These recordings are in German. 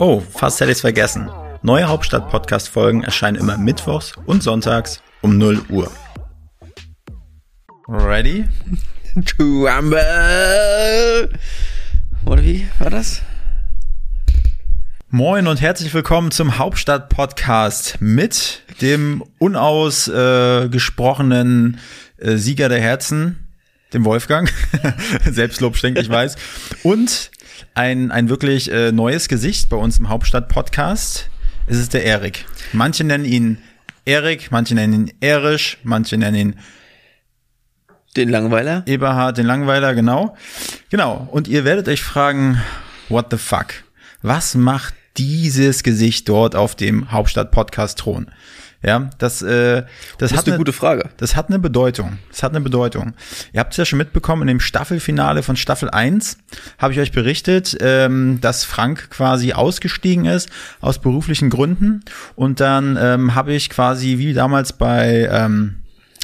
Oh, fast hätte ich's vergessen. Neue Hauptstadt Podcast Folgen erscheinen immer mittwochs und sonntags um 0 Uhr. Ready? Trumble. Oder wie war das? Moin und herzlich willkommen zum Hauptstadt Podcast mit dem unausgesprochenen äh, Sieger der Herzen, dem Wolfgang. Selbstlob stinkt, ich weiß. Und ein, ein wirklich äh, neues Gesicht bei uns im Hauptstadt Podcast. Es ist der Erik. Manche nennen ihn Erik, manche nennen ihn Erisch, manche nennen ihn Den Langweiler? Eberhard, den Langweiler, genau. Genau. Und ihr werdet euch fragen, what the fuck? Was macht dieses Gesicht dort auf dem Hauptstadt-Podcast-Thron? Ja, das, äh, das, Das hat eine gute Frage. Das hat eine Bedeutung. Das hat eine Bedeutung. Ihr habt es ja schon mitbekommen, in dem Staffelfinale von Staffel 1 habe ich euch berichtet, ähm, dass Frank quasi ausgestiegen ist aus beruflichen Gründen. Und dann ähm, habe ich quasi wie damals bei ähm,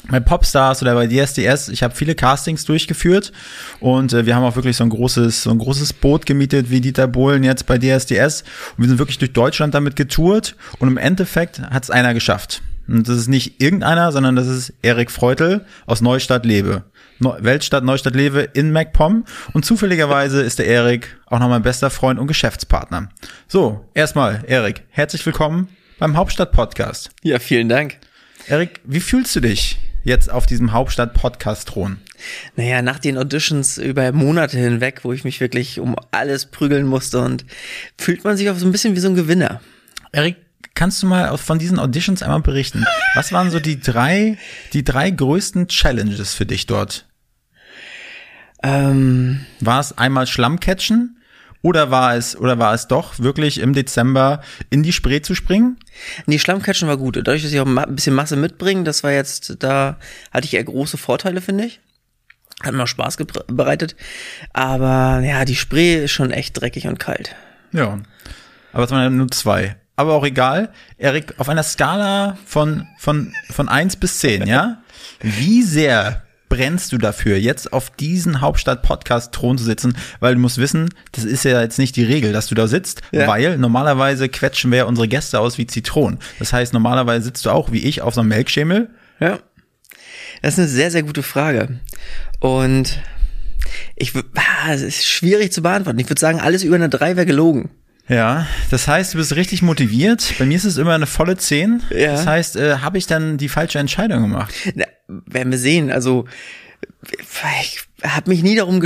bei Popstars oder bei DSDS, ich habe viele Castings durchgeführt und äh, wir haben auch wirklich so ein großes, so ein großes Boot gemietet wie Dieter Bohlen jetzt bei DSDS und wir sind wirklich durch Deutschland damit getourt und im Endeffekt hat es einer geschafft. Und das ist nicht irgendeiner, sondern das ist Erik Freutel aus Neustadt Lebe. Neu Weltstadt Neustadt Lebe in MacPom und zufälligerweise ist der Erik auch noch mein bester Freund und Geschäftspartner. So, erstmal Erik, herzlich willkommen beim Hauptstadt Podcast. Ja, vielen Dank. Erik, wie fühlst du dich jetzt auf diesem Hauptstadt-Podcast-Thron? Naja, nach den Auditions über Monate hinweg, wo ich mich wirklich um alles prügeln musste und fühlt man sich auch so ein bisschen wie so ein Gewinner. Erik, kannst du mal von diesen Auditions einmal berichten? Was waren so die drei, die drei größten Challenges für dich dort? Ähm, War es einmal Schlammcatchen? Oder war es, oder war es doch wirklich im Dezember in die Spree zu springen? die Schlammcatchen war gut. Dadurch, dass ich auch ein bisschen Masse mitbringe, das war jetzt, da hatte ich eher große Vorteile, finde ich. Hat mir auch Spaß bereitet. Aber ja, die Spree ist schon echt dreckig und kalt. Ja. Aber es waren ja nur zwei. Aber auch egal. Erik, auf einer Skala von, von, von eins bis zehn, ja? Wie sehr brennst du dafür, jetzt auf diesen Hauptstadt-Podcast-Thron zu sitzen? Weil du musst wissen, das ist ja jetzt nicht die Regel, dass du da sitzt, Ja. weil normalerweise quetschen wir ja unsere Gäste aus wie Zitronen. Das heißt, normalerweise sitzt du auch wie ich auf so einem Melkschemel. Ja. Das ist eine sehr, sehr gute Frage. Und ich ah, es ist schwierig zu beantworten. Ich würde sagen, alles über eine 3 wäre gelogen. Ja, das heißt, du bist richtig motiviert. Bei mir ist es immer eine volle 10. Ja. Das heißt, äh, habe ich dann die falsche Entscheidung gemacht? Na, werden wir sehen. Also, ich habe mich nie darum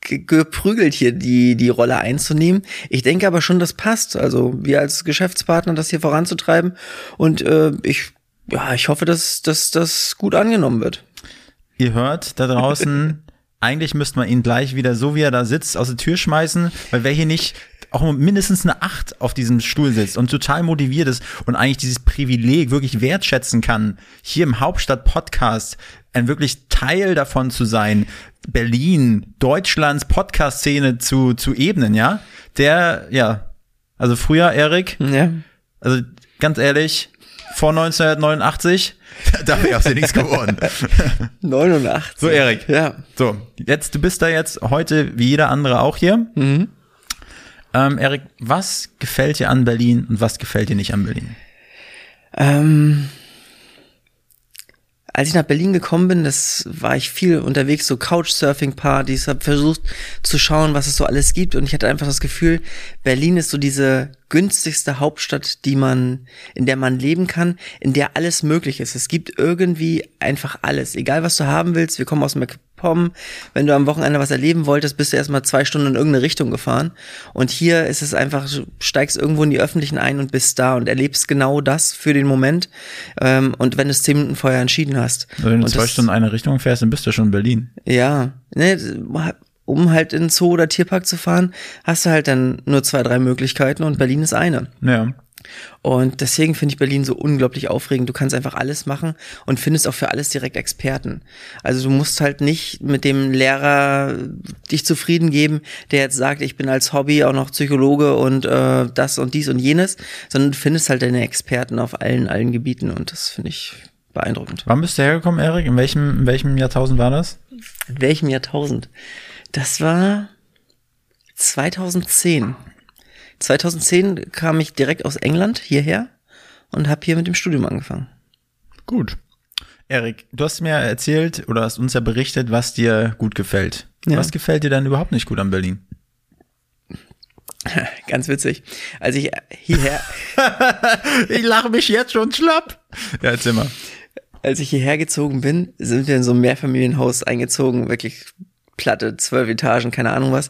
geprügelt, hier die, die Rolle einzunehmen. Ich denke aber schon, das passt. Also, wir als Geschäftspartner, das hier voranzutreiben. Und äh, ich, ja, ich hoffe, dass, dass das gut angenommen wird. Ihr hört da draußen, eigentlich müsste man ihn gleich wieder so wie er da sitzt aus der Tür schmeißen, weil wer hier nicht auch mindestens eine Acht auf diesem Stuhl sitzt und total motiviert ist und eigentlich dieses Privileg wirklich wertschätzen kann, hier im Hauptstadt-Podcast ein wirklich Teil davon zu sein, Berlin, Deutschlands Podcast-Szene zu, zu ebnen, ja? Der, ja, also früher, Erik, Ja. also ganz ehrlich, vor 1989, da wäre aus dir nichts geworden. 89. So, Erik. Ja. So, jetzt, du bist da jetzt heute wie jeder andere auch hier. Ähm, Erik, was gefällt dir an Berlin und was gefällt dir nicht an Berlin? Ähm, als ich nach Berlin gekommen bin, das war ich viel unterwegs, so Couchsurfing-Partys, habe versucht zu schauen, was es so alles gibt und ich hatte einfach das Gefühl, Berlin ist so diese günstigste Hauptstadt, die man, in der man leben kann, in der alles möglich ist. Es gibt irgendwie einfach alles, egal was du haben willst. Wir kommen aus MacPom. Wenn du am Wochenende was erleben wolltest, bist du erstmal zwei Stunden in irgendeine Richtung gefahren. Und hier ist es einfach, du steigst irgendwo in die Öffentlichen ein und bist da und erlebst genau das für den Moment. Ähm, und wenn du es zehn Minuten vorher entschieden hast. Wenn du und zwei das- Stunden in eine Richtung fährst, dann bist du schon in Berlin. Ja, ne, um halt in den Zoo oder Tierpark zu fahren, hast du halt dann nur zwei, drei Möglichkeiten und Berlin ist eine. Ja. Und deswegen finde ich Berlin so unglaublich aufregend. Du kannst einfach alles machen und findest auch für alles direkt Experten. Also du musst halt nicht mit dem Lehrer dich zufrieden geben, der jetzt sagt, ich bin als Hobby auch noch Psychologe und äh, das und dies und jenes, sondern du findest halt deine Experten auf allen, allen Gebieten und das finde ich beeindruckend. Wann bist du hergekommen, Erik? In welchem, in welchem Jahrtausend war das? In welchem Jahrtausend? Das war 2010. 2010 kam ich direkt aus England hierher und habe hier mit dem Studium angefangen. Gut. Erik, du hast mir erzählt oder hast uns ja berichtet, was dir gut gefällt. Ja. Was gefällt dir denn überhaupt nicht gut an Berlin? Ganz witzig. Als ich hierher, Ich lache mich jetzt schon schlapp. Ja, erzähl mal. als ich hierher gezogen bin, sind wir in so ein Mehrfamilienhaus eingezogen, wirklich Platte, zwölf Etagen, keine Ahnung was.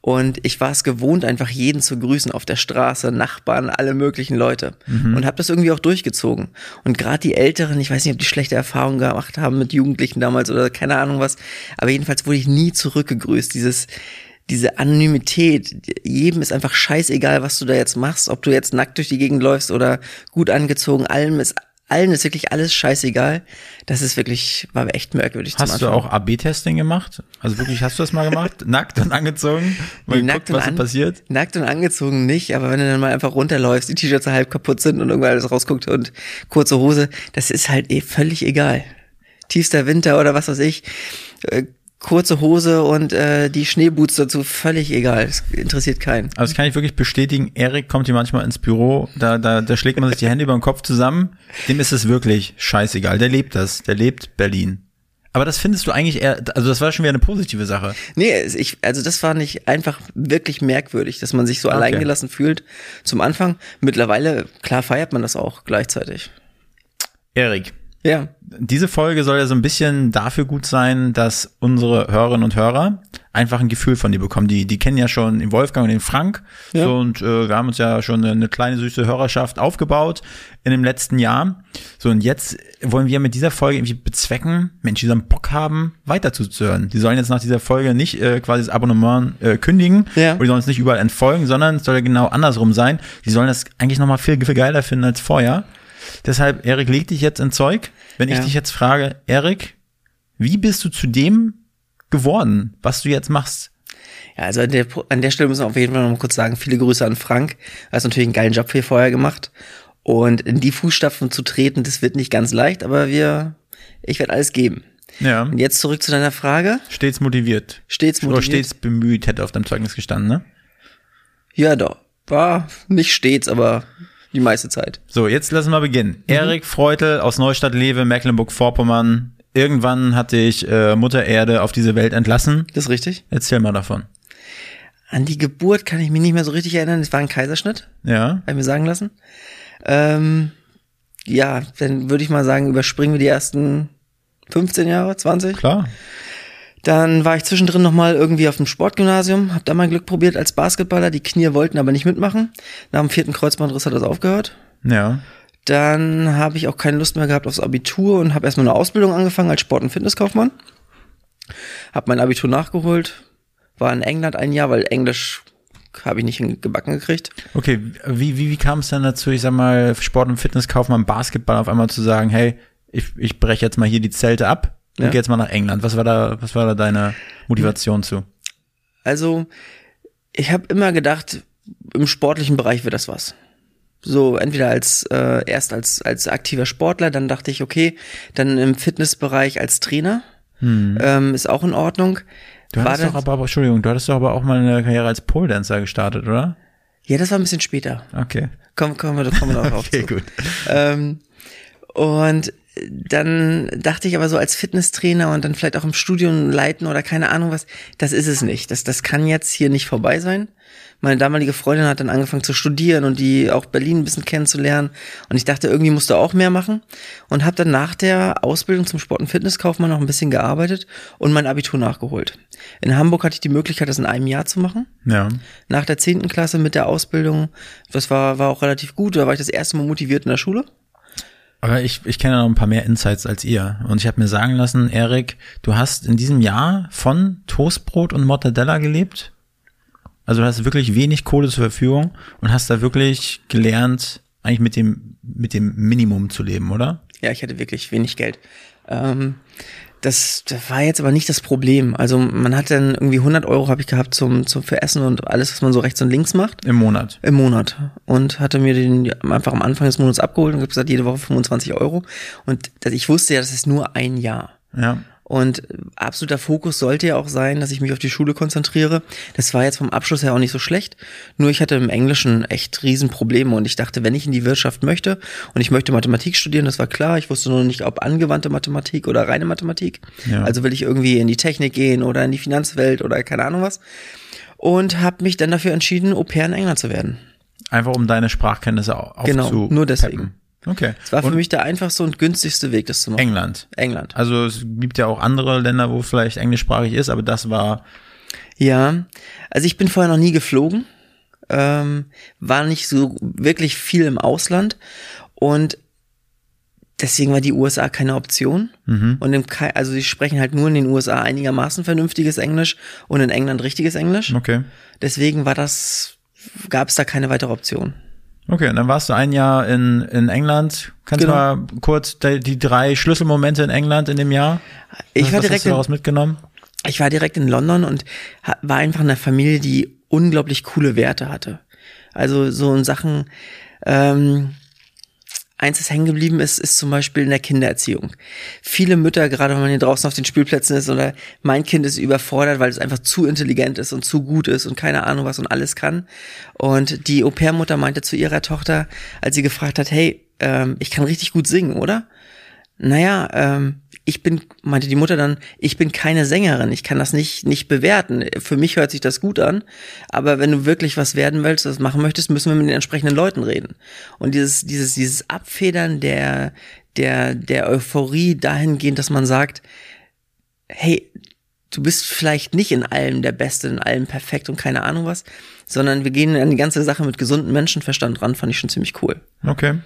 Und ich war es gewohnt, einfach jeden zu grüßen auf der Straße, Nachbarn, alle möglichen Leute. Und habe das irgendwie auch durchgezogen. Und gerade die Älteren, ich weiß nicht, ob die schlechte Erfahrungen gemacht haben mit Jugendlichen damals oder keine Ahnung was, aber jedenfalls wurde ich nie zurückgegrüßt. Dieses diese Anonymität, jedem ist einfach scheißegal, was du da jetzt machst, ob du jetzt nackt durch die Gegend läufst oder gut angezogen, allem ist allen ist wirklich alles scheißegal. Das ist wirklich, war echt merkwürdig Hast du auch AB-Testing gemacht? Also wirklich, hast du das mal gemacht? Nackt und angezogen? Mal Nee, geguckt, und was an- passiert? Nackt und angezogen nicht, aber wenn du dann mal einfach runterläufst, die T-Shirts halb kaputt sind und irgendwann alles rausguckt und kurze Hose, das ist halt eh völlig egal. Tiefster Winter oder was weiß ich, äh, kurze Hose und äh, die Schneeboots dazu, völlig egal. Es interessiert keinen. Also das kann ich wirklich bestätigen. Erik kommt hier manchmal ins Büro, da, da, da schlägt man sich die Hände über den Kopf zusammen. Dem ist es wirklich scheißegal. Der lebt das. Der lebt Berlin. Aber das findest du eigentlich eher, also das war schon wieder eine positive Sache. Nee, ich, also das war nicht einfach wirklich merkwürdig, dass man sich so alleingelassen fühlt zum Anfang. Mittlerweile, klar feiert man das auch gleichzeitig. Erik, Ja. Diese Folge soll ja so ein bisschen dafür gut sein, dass unsere Hörerinnen und Hörer einfach ein Gefühl von dir bekommen. Die, die kennen ja schon den Wolfgang und den Frank. Ja. So, und äh, wir haben uns ja schon eine, eine kleine süße Hörerschaft aufgebaut in dem letzten Jahr. So, und jetzt wollen wir mit dieser Folge irgendwie bezwecken, Menschen, die so einen Bock haben, weiter zuzuhören. Die sollen jetzt nach dieser Folge nicht äh, quasi das Abonnement äh, kündigen Ja. oder die sollen uns nicht überall entfolgen, sondern es soll ja genau andersrum sein. Die sollen das eigentlich nochmal viel, viel geiler finden als vorher. Deshalb, Erik, leg dich jetzt in Zeug. Wenn ich Ja. dich jetzt frage, Erik, wie bist du zu dem geworden, was du jetzt machst? Ja, also an der, an der Stelle müssen wir auf jeden Fall noch mal kurz sagen, viele Grüße an Frank. Er hat natürlich einen geilen Job hier vorher gemacht. Und in die Fußstapfen zu treten, das wird nicht ganz leicht, aber wir, ich werde alles geben. Ja. Und jetzt zurück zu deiner Frage. Stets motiviert. Stets Oder motiviert. stets bemüht, hätte auf deinem Zeugnis gestanden, ne? Ja, doch. War nicht stets, aber die meiste Zeit. So, jetzt lassen wir beginnen. Erik Freutel aus Neustadt-Lewe, Mecklenburg-Vorpommern. Irgendwann hatte ich äh, Mutter Erde auf diese Welt entlassen. Das ist richtig. Erzähl mal davon. An die Geburt kann ich mich nicht mehr so richtig erinnern. Es war ein Kaiserschnitt, Ja. habe ich mir sagen lassen. Ähm, ja, dann würde ich mal sagen, überspringen wir die ersten 15 Jahre, 20. Klar. Dann war ich zwischendrin nochmal irgendwie auf dem Sportgymnasium, habe da mein Glück probiert als Basketballer. Die Knie wollten aber nicht mitmachen. Nach dem vierten Kreuzbandriss hat das aufgehört. Ja. Dann habe ich auch keine Lust mehr gehabt aufs Abitur und habe erstmal eine Ausbildung angefangen als Sport- und Fitnesskaufmann. Habe mein Abitur nachgeholt, war in England ein Jahr, weil Englisch habe ich nicht gebacken gekriegt. Okay, wie, wie, wie kam es dann dazu, ich sag mal, Sport- und Fitnesskaufmann, Basketball auf einmal zu sagen, hey, ich, ich breche jetzt mal hier die Zelte ab und Ja. gehe jetzt mal nach England. Was war da, was war da deine Motivation zu? Also, ich habe immer gedacht, im sportlichen Bereich wird das was. So, entweder als äh, erst als, als aktiver Sportler, dann dachte ich, okay, dann im Fitnessbereich als Trainer. Ähm, ist auch in Ordnung. Hm. Du War hattest doch das- aber, Entschuldigung, du hattest doch aber auch mal eine Karriere als Pole Dancer gestartet, oder? Ja, das war ein bisschen später. Okay. Kommen, kommen wir, kommen wir noch auf. Okay, zu. gut. Ähm, und dann dachte ich aber so als Fitnesstrainer und dann vielleicht auch im Studium leiten oder keine Ahnung was, das ist es nicht. Das, das kann jetzt hier nicht vorbei sein. Meine damalige Freundin hat dann angefangen zu studieren und die auch Berlin ein bisschen kennenzulernen. Und ich dachte, irgendwie musst du auch mehr machen. Und habe dann nach der Ausbildung zum Sport- und Fitnesskaufmann noch ein bisschen gearbeitet und mein Abitur nachgeholt. In Hamburg hatte ich die Möglichkeit, das in einem Jahr zu machen Ja. nach der zehnten Klasse mit der Ausbildung. Das war, war auch relativ gut. Da war ich das erste Mal motiviert in der Schule. Aber ich, ich kenne noch ein paar mehr Insights als ihr. Und ich habe mir sagen lassen, Erik, du hast in diesem Jahr von Toastbrot und Mortadella gelebt. Also du hast wirklich wenig Kohle zur Verfügung und hast da wirklich gelernt, eigentlich mit dem, mit dem Minimum zu leben, oder? Ja, ich hatte wirklich wenig Geld. Ähm, das, das war jetzt aber nicht das Problem. Also man hat dann irgendwie 100 Euro habe ich gehabt zum, zum für Essen und alles, was man so rechts und links macht. Im Monat. Im Monat. Und hatte mir den einfach am Anfang des Monats abgeholt und gesagt, jede Woche 25 Euro. Und ich wusste ja, das ist nur ein Jahr. Ja. Und absoluter Fokus sollte ja auch sein, dass ich mich auf die Schule konzentriere. Das war jetzt vom Abschluss her auch nicht so schlecht. Nur ich hatte im Englischen echt Riesenprobleme und ich dachte, wenn ich in die Wirtschaft möchte und ich möchte Mathematik studieren, das war klar. Ich wusste nur nicht, ob angewandte Mathematik oder reine Mathematik. Ja. Also will ich irgendwie in die Technik gehen oder in die Finanzwelt oder keine Ahnung was. Und habe mich dann dafür entschieden, Au pair in England zu werden. Einfach um deine Sprachkenntnisse au- Genau, aufzupeppen. nur deswegen. Okay. Es war für Und mich der einfachste und günstigste Weg, das zu machen. England. England. Also es gibt ja auch andere Länder, wo vielleicht englischsprachig ist, aber das war Ja, also ich bin vorher noch nie geflogen, ähm, war nicht so wirklich viel im Ausland und deswegen war die USA keine Option. Und im, Ke- also sie sprechen halt nur in den USA einigermaßen vernünftiges Englisch und in England richtiges Englisch. okay. Deswegen war das, gab es da keine weitere Option. Okay, und dann warst du ein Jahr in, in England. Kannst Genau. du mal kurz die, die drei Schlüsselmomente in England in dem Jahr? Ich was, war was direkt hast du in, daraus mitgenommen? ich war direkt in London und war einfach in einer Familie, die unglaublich coole Werte hatte. Also so in Sachen, ähm, eins, das hängen geblieben ist, ist zum Beispiel in der Kindererziehung. Viele Mütter, gerade wenn man hier draußen auf den Spielplätzen ist oder mein Kind ist überfordert, weil es einfach zu intelligent ist und zu gut ist und keine Ahnung was und alles kann. Und die Au-pair-Mutter meinte zu ihrer Tochter, als sie gefragt hat, hey, ähm, ich kann richtig gut singen, oder? Naja, ähm, ich bin, meinte die Mutter dann, ich bin keine Sängerin, ich kann das nicht, nicht bewerten. Für mich hört sich das gut an, aber wenn du wirklich was werden willst, was machen möchtest, müssen wir mit den entsprechenden Leuten reden. Und dieses, dieses, dieses Abfedern der, der, der Euphorie dahingehend, dass man sagt, hey, du bist vielleicht nicht in allem der Beste, in allem perfekt und keine Ahnung was, sondern wir gehen an die ganze Sache mit gesundem Menschenverstand ran, fand ich schon ziemlich cool. Okay.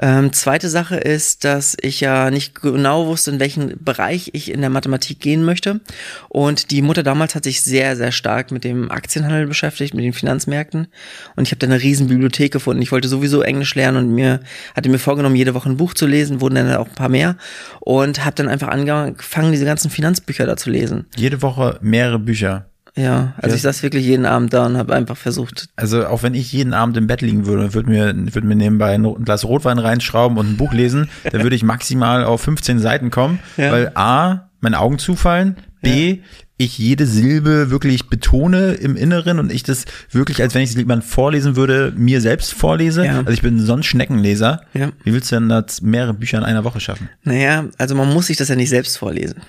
Ähm, zweite Sache ist, dass ich ja nicht genau wusste, in welchen Bereich ich in der Mathematik gehen möchte. Und die Mutter damals hat sich sehr, sehr stark mit dem Aktienhandel beschäftigt, mit den Finanzmärkten. Und ich habe da eine riesen Bibliothek gefunden. Ich wollte sowieso Englisch lernen und mir hatte mir vorgenommen, jede Woche ein Buch zu lesen, wurden dann auch ein paar mehr. Und habe dann einfach angefangen, diese ganzen Finanzbücher da zu lesen. Jede Woche mehrere Bücher. Ja, also Ja. ich saß wirklich jeden Abend da und habe einfach versucht, Also auch wenn ich jeden Abend im Bett liegen würde, würde mir, würde mir nebenbei ein Glas Rotwein reinschrauben und ein Buch lesen, dann würde ich maximal auf 15 Seiten kommen, Ja. weil A, meine Augen zufallen, B, ich jede Silbe wirklich betone im Inneren und ich das wirklich, als wenn ich es jemand vorlesen würde, mir selbst vorlese. Ja. Also ich bin so ein Schneckenleser. Ja. Wie willst du denn das mehrere Bücher in einer Woche schaffen? Naja, also man muss sich das ja nicht selbst vorlesen.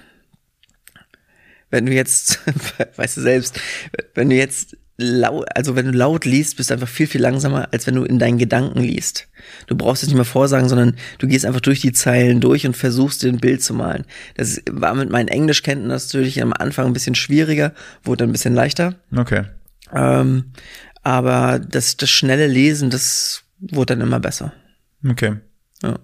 Wenn du jetzt, weißt du selbst, wenn du jetzt laut, also wenn du laut liest, bist du einfach viel, viel langsamer, als wenn du in deinen Gedanken liest. Du brauchst es nicht mehr vorsagen, sondern du gehst einfach durch die Zeilen durch und versuchst dir ein Bild zu malen. Das war mit meinen Englischkenntnissen natürlich am Anfang ein bisschen schwieriger, wurde dann ein bisschen leichter. Okay. Ähm, aber das, das schnelle Lesen, das wurde dann immer besser. Okay. Ja.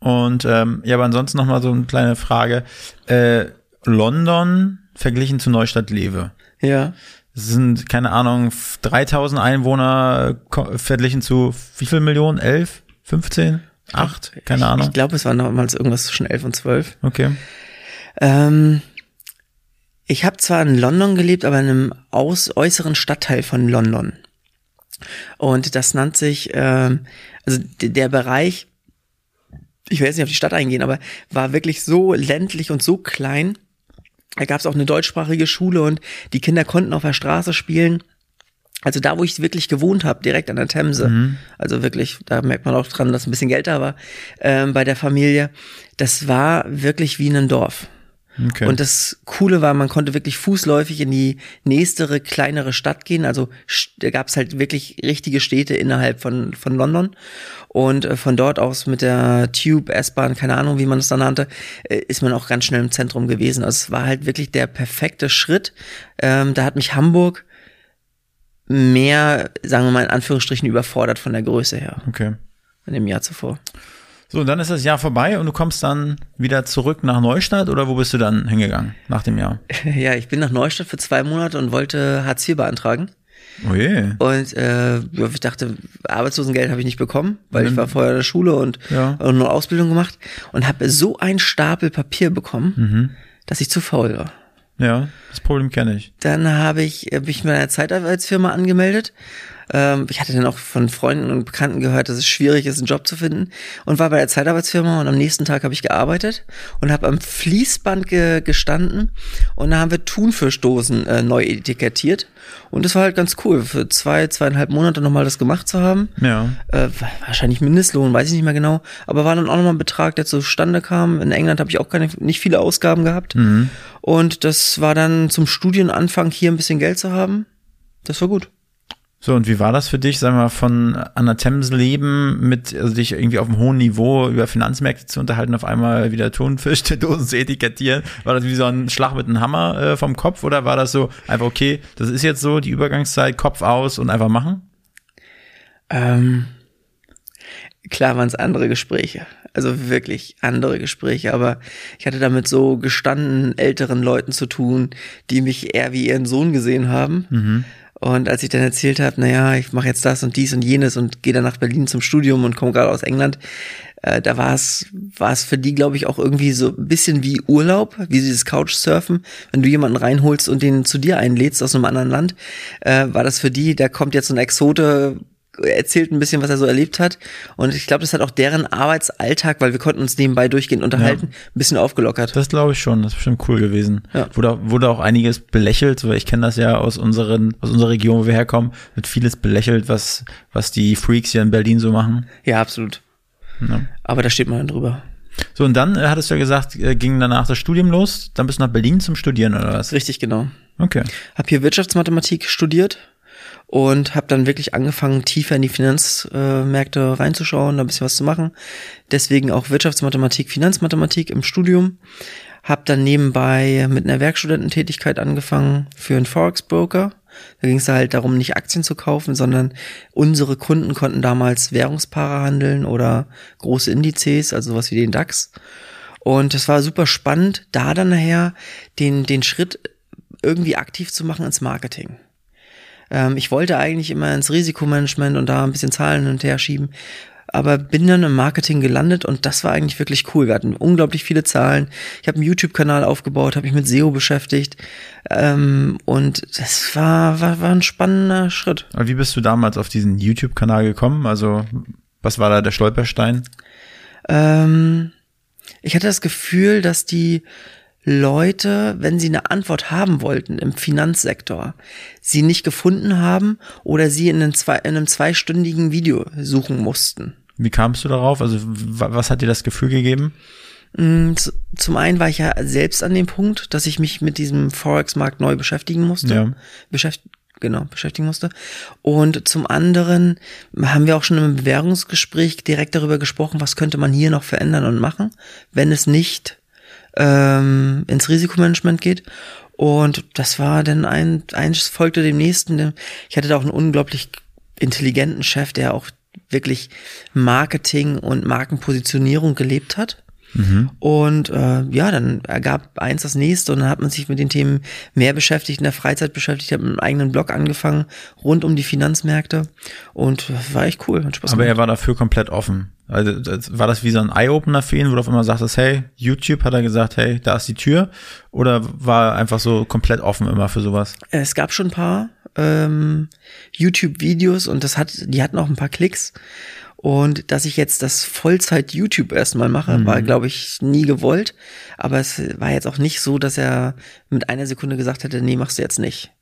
Und ähm, ja, aber ansonsten noch mal so eine kleine Frage. Äh, London verglichen zu Neustadt-Lewe. Ja. Es sind, keine Ahnung, 3000 Einwohner äh, verglichen zu wie viel Millionen? 11? 15? 8? Keine Ahnung. Ich glaube, es war damals irgendwas zwischen 11 und 12. Okay. Ähm, ich habe zwar in London gelebt, aber in einem aus, äußeren Stadtteil von London. Und das nannt sich, ähm, also der Bereich, ich will jetzt nicht auf die Stadt eingehen, aber war wirklich so ländlich und so klein. Da gab es auch eine deutschsprachige Schule und die Kinder konnten auf der Straße spielen. Also da, wo ich wirklich gewohnt habe, direkt an der Themse. Also wirklich, da merkt man auch dran, dass ein bisschen Geld da war ähm, bei der Familie. Das war wirklich wie ein Dorf. Okay. Und das Coole war, man konnte wirklich fußläufig in die nächstere, kleinere Stadt gehen. Also da gab es halt wirklich richtige Städte innerhalb von, von London. Und äh, von dort aus mit der Tube, S-Bahn, keine Ahnung, wie man es dann nannte, äh, ist man auch ganz schnell im Zentrum gewesen. Also es war halt wirklich der perfekte Schritt. Ähm, da hat mich Hamburg mehr, sagen wir mal in Anführungsstrichen, überfordert von der Größe her okay. in dem Jahr zuvor. So, und dann ist das Jahr vorbei und du kommst dann wieder zurück nach Neustadt oder wo bist du dann hingegangen nach dem Jahr? Ja, ich bin nach Neustadt für zwei Monate und wollte Hartz IV beantragen. Oh je. Und äh, ich dachte, Arbeitslosengeld habe ich nicht bekommen, weil ich war vorher in der Schule und, Ja. und eine Ausbildung gemacht und habe so einen Stapel Papier bekommen, dass ich zu faul war. Ja, das Problem kenne ich. Dann habe ich äh, mich bei einer Zeitarbeitsfirma angemeldet. Ähm, ich hatte dann auch von Freunden und Bekannten gehört, dass es schwierig ist, einen Job zu finden und war bei der Zeitarbeitsfirma und am nächsten Tag habe ich gearbeitet und habe am Fließband ge gestanden und da haben wir Thunfischdosen äh, neu etikettiert und das war halt ganz cool, für zwei, zweieinhalb Monate nochmal das gemacht zu haben. Ja. Äh, wa- wahrscheinlich Mindestlohn, weiß ich nicht mehr genau, aber war dann auch nochmal ein Betrag, der zustande kam. In England habe ich auch keine, nicht viele Ausgaben gehabt. Und das war dann zum Studienanfang hier ein bisschen Geld zu haben. Das war gut. So, und wie war das für dich, sagen wir mal, von an der Themse leben, mit, also dich irgendwie auf einem hohen Niveau über Finanzmärkte zu unterhalten, auf einmal wieder Thunfischdosen zu etikettieren? War das wie so ein Schlag mit einem Hammer äh, vom Kopf oder war das so einfach, okay, das ist jetzt so die Übergangszeit, Kopf aus und einfach machen? Ähm, klar waren es andere Gespräche. Also wirklich andere Gespräche. Aber ich hatte damit so gestandenen älteren Leuten zu tun, die mich eher wie ihren Sohn gesehen haben. Und als ich dann erzählt habe, naja, ich mache jetzt das und dies und jenes und gehe dann nach Berlin zum Studium und komme gerade aus England, äh, da war es war es für die, glaube ich, auch irgendwie so ein bisschen wie Urlaub, wie dieses Couchsurfen. Wenn du jemanden reinholst und den zu dir einlädst aus einem anderen Land, äh, war das für die, da kommt jetzt so ein Exote, erzählt ein bisschen, was er so erlebt hat. Und ich glaube, das hat auch deren Arbeitsalltag, weil wir konnten uns nebenbei durchgehend unterhalten, ein bisschen aufgelockert. Das glaube ich schon, das ist bestimmt cool gewesen. Ja. Wurde, auch- wurde auch einiges belächelt, weil ich kenne das ja aus unseren, aus unserer Region, wo wir herkommen, wird vieles belächelt, was, was die Freaks hier in Berlin so machen. Ja, absolut. Ja. Aber da steht man dann drüber. So, und dann äh, hattest du ja gesagt, äh, ging danach das Studium los, dann bist du nach Berlin zum Studieren oder was? Richtig genau. Okay. Habe hier Wirtschaftsmathematik studiert und habe dann wirklich angefangen, tiefer in die Finanzmärkte reinzuschauen, da ein bisschen was zu machen. Deswegen auch Wirtschaftsmathematik, Finanzmathematik im Studium. Habe dann nebenbei mit einer Werkstudententätigkeit angefangen für einen Forex-Broker. Da ging es halt darum, nicht Aktien zu kaufen, sondern unsere Kunden konnten damals Währungspaare handeln oder große Indizes, also sowas wie den DAX. Und es war super spannend, da dann nachher den, den Schritt irgendwie aktiv zu machen ins Marketing. Ähm, ich wollte eigentlich immer ins Risikomanagement und da ein bisschen Zahlen hin und her schieben, aber bin dann im Marketing gelandet und das war eigentlich wirklich cool. Wir hatten unglaublich viele Zahlen. Ich habe einen YouTube-Kanal aufgebaut, habe mich mit SEO beschäftigt ähm, und das war, war, war ein spannender Schritt. Aber wie bist du damals auf diesen YouTube-Kanal gekommen? Also, was war da der Stolperstein? Ähm, ich hatte das Gefühl, dass die Leute, wenn sie eine Antwort haben wollten im Finanzsektor, sie nicht gefunden haben oder sie in einem, zwei, in einem zweistündigen Video suchen mussten. Wie kamst du darauf? Also, wa- was hat dir das Gefühl gegeben? Mm, Zum einen war ich ja selbst an dem Punkt, dass ich mich mit diesem Forex-Markt neu beschäftigen musste. Ja. Beschäft genau, beschäftigen musste. Und zum anderen haben wir auch schon im Bewerbungsgespräch direkt darüber gesprochen, was könnte man hier noch verändern und machen, wenn es nicht ähm, ins Risikomanagement geht. Und das war dann ein, eins folgte dem nächsten. Ich hatte da auch einen unglaublich intelligenten Chef, der auch wirklich Marketing und Markenpositionierung gelebt hat. Und äh, ja, dann ergab eins das nächste und dann hat man sich mit den Themen mehr beschäftigt, in der Freizeit beschäftigt, habe einen eigenen Blog angefangen rund um die Finanzmärkte und das war echt cool, hat Spaß Aber er gemacht. war dafür komplett offen. Also, das, war das wie so ein Eye-Opener für ihn, wo du auf einmal sagtest, hey, YouTube hat er gesagt, hey, da ist die Tür? Oder war er einfach so komplett offen immer für sowas? Es gab schon ein paar ähm, YouTube-Videos und das hat, die hatten auch ein paar Klicks. Und dass ich jetzt das Vollzeit-YouTube erstmal mache, war, glaube ich, nie gewollt. Aber es war jetzt auch nicht so, dass er mit einer Sekunde gesagt hätte, nee, machst du jetzt nicht.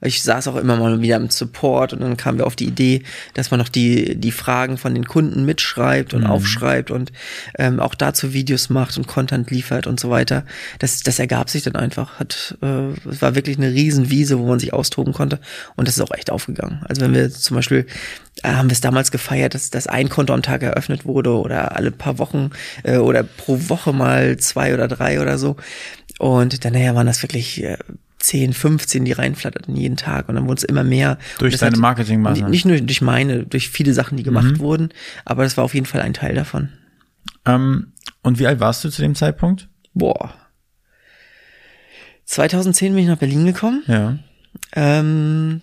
Ich saß auch immer mal wieder im Support und dann kamen wir auf die Idee, dass man noch die, die Fragen von den Kunden mitschreibt und aufschreibt und ähm, auch dazu Videos macht und Content liefert und so weiter. Das, das ergab sich dann einfach. Hat, äh, es war wirklich eine Riesenwiese, wo man sich austoben konnte und das ist auch echt aufgegangen. Also wenn wir zum Beispiel haben wir es damals gefeiert, dass, dass ein Konto am Tag eröffnet wurde oder alle paar Wochen äh, oder pro Woche mal zwei oder drei oder so. Und dann nachher waren das wirklich äh, 10, 15, die reinflatterten jeden Tag und dann wurden es immer mehr. Durch deine Marketingmaßnahmen. Nicht nur durch meine, durch viele Sachen, die gemacht wurden, aber das war auf jeden Fall ein Teil davon. Ähm, und wie alt warst du zu dem Zeitpunkt? Boah. 2010 bin ich nach Berlin gekommen. Ja. Ähm,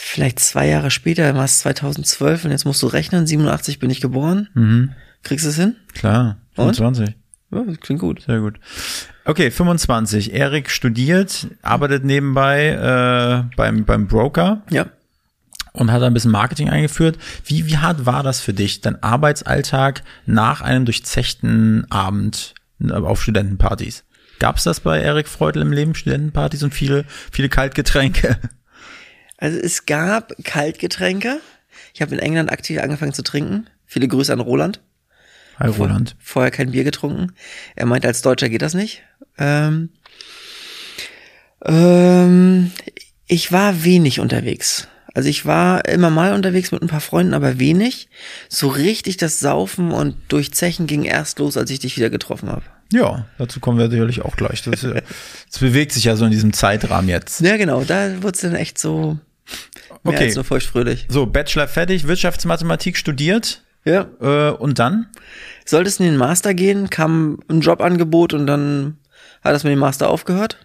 vielleicht zwei Jahre später, war es 2012 und jetzt musst du rechnen, 87 bin ich geboren. Mhm. Kriegst du es hin? Klar. Und? 25. Ja, klingt gut. Sehr gut. Okay, 25. Erik studiert, arbeitet nebenbei äh, beim, beim Broker Ja. und hat da ein bisschen Marketing eingeführt. Wie, wie hart war das für dich, dein Arbeitsalltag nach einem durchzechten Abend äh, auf Studentenpartys? Gab es das bei Erik Freudel im Leben, Studentenpartys und viele, viele Kaltgetränke? Also es gab Kaltgetränke. Ich habe in England aktiv angefangen zu trinken. Viele Grüße an Roland. Hi Roland. Vorher kein Bier getrunken. Er meinte, als Deutscher geht das nicht. Ähm, ähm, ich war wenig unterwegs. Also ich war immer mal unterwegs mit ein paar Freunden, aber wenig. So richtig das Saufen und Durchzechen ging erst los, als ich dich wieder getroffen habe. Ja, dazu kommen wir sicherlich auch gleich. Das, äh, das bewegt sich ja so in diesem Zeitrahmen jetzt. Ja, genau, da wurde es dann echt so mehr Okay. als nur feuchtfröhlich. So, Bachelor fertig, Wirtschaftsmathematik studiert Ja. äh, und dann? Solltest in den Master gehen, kam ein Jobangebot und dann hat das mit dem Master aufgehört.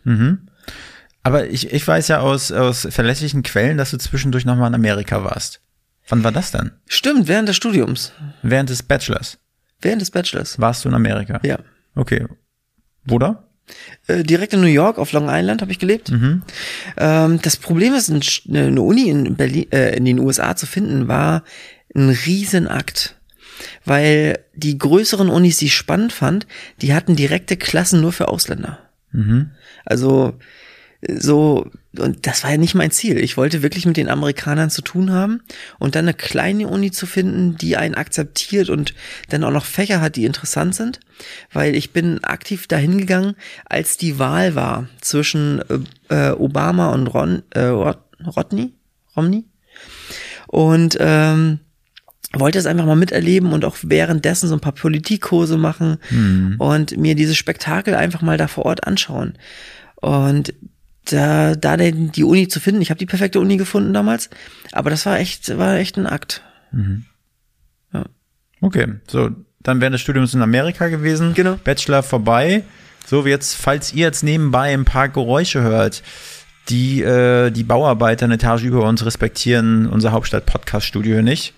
Aber ich, ich weiß ja aus, aus verlässlichen Quellen, dass du zwischendurch nochmal in Amerika warst. Wann war das denn? Stimmt, während des Studiums. Während des Bachelors Während des Bachelors. warst du in Amerika? Ja. Okay. Wo da? Äh, direkt in New York, auf Long Island habe ich gelebt. Ähm, das Problem ist, Sch- eine Uni in Berlin, äh, in den USA zu finden, war ein Riesenakt. Weil die größeren Unis, die ich spannend fand, die hatten direkte Klassen nur für Ausländer. Also so, und das war ja nicht mein Ziel. Ich wollte wirklich mit den Amerikanern zu tun haben und dann eine kleine Uni zu finden, die einen akzeptiert und dann auch noch Fächer hat, die interessant sind, weil ich bin aktiv dahin gegangen, als die Wahl war zwischen äh, äh, Obama und Ron, äh, Rod, Rodney, Romney und ähm, wollte es einfach mal miterleben und auch währenddessen so ein paar Politikkurse machen und mir dieses Spektakel einfach mal da vor Ort anschauen. Und da, da denn die Uni zu finden, ich habe die perfekte Uni gefunden damals, aber das war echt, war echt ein Akt. Okay, so, dann während des Studiums in Amerika gewesen. Genau. Bachelor vorbei. So, wie jetzt, falls ihr jetzt nebenbei ein paar Geräusche hört, die, äh, die Bauarbeiter eine Etage über uns respektieren unser Hauptstadt-Podcast-Studio nicht.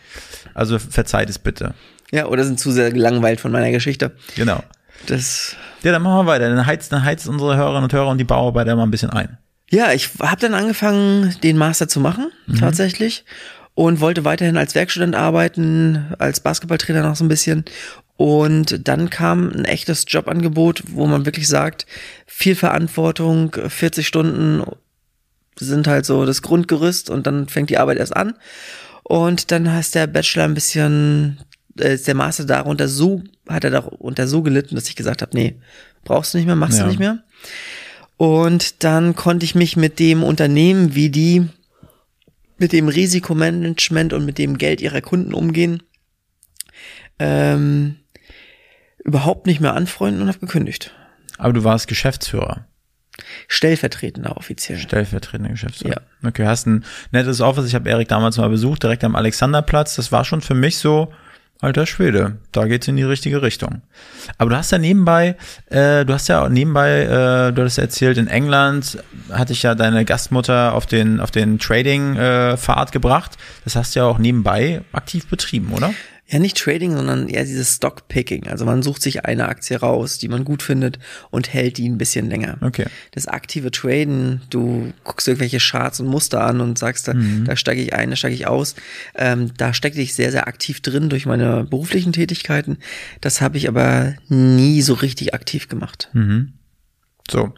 Also verzeiht es bitte. Ja, oder sind zu sehr gelangweilt von meiner Geschichte. Genau. Das, Ja, dann machen wir weiter. Dann heizt, dann heizt unsere Hörerinnen und Hörer und die Bauarbeiter mal ein bisschen ein. Ja, ich habe dann angefangen, den Master zu machen, tatsächlich. Und wollte weiterhin als Werkstudent arbeiten, als Basketballtrainer noch so ein bisschen. Und dann kam ein echtes Jobangebot, wo man wirklich sagt, viel Verantwortung, 40 Stunden sind halt so das Grundgerüst und dann fängt die Arbeit erst an. Und dann heißt der Bachelor ein bisschen, äh, ist der Master darunter so, hat er darunter so gelitten, dass ich gesagt habe, nee, brauchst du nicht mehr, machst Ja. du nicht mehr. Und dann konnte ich mich mit dem Unternehmen, wie die mit dem Risikomanagement und mit dem Geld ihrer Kunden umgehen, ähm, überhaupt nicht mehr anfreunden und habe gekündigt. Aber du warst Geschäftsführer. Stellvertretender offiziell. Stellvertretender Geschäftsführer. Okay, hast ein nettes Office. Ich habe Erik damals mal besucht, direkt am Alexanderplatz. Das war schon für mich so, alter Schwede, da geht's in die richtige Richtung. Aber du hast ja nebenbei, äh, du hast ja nebenbei, äh, du hattest erzählt, in England hatte ich ja deine Gastmutter auf den, auf den Trading-Pfad gebracht. Das hast du ja auch nebenbei aktiv betrieben, oder? Ja, nicht Trading, sondern eher dieses Stockpicking. Also man sucht sich eine Aktie raus, die man gut findet und hält die ein bisschen länger. Okay. Das aktive Traden, du guckst irgendwelche Charts und Muster an und sagst, da, da steige ich ein, da steige ich aus. Ähm, da steckte ich sehr, sehr aktiv drin durch meine beruflichen Tätigkeiten. Das habe ich aber nie so richtig aktiv gemacht. So,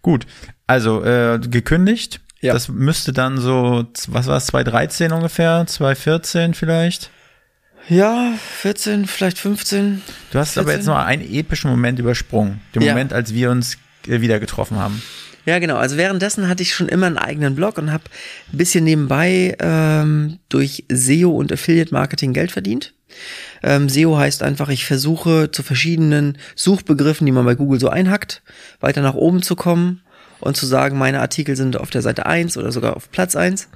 gut. Also, äh, gekündigt. Ja. Das müsste dann so, was war es, 2013 ungefähr, 2014 vielleicht? Ja, 14, vielleicht 15. Du hast aber 14. jetzt noch einen epischen Moment übersprungen. Den Ja. Moment, als wir uns äh, wieder getroffen haben. Ja, genau. Also währenddessen hatte ich schon immer einen eigenen Blog und habe ein bisschen nebenbei ähm, durch SEO und Affiliate Marketing Geld verdient. Ähm, SEO heißt einfach, ich versuche zu verschiedenen Suchbegriffen, die man bei Google so einhackt, weiter nach oben zu kommen und zu sagen, meine Artikel sind auf der Seite 1 oder sogar auf Platz 1.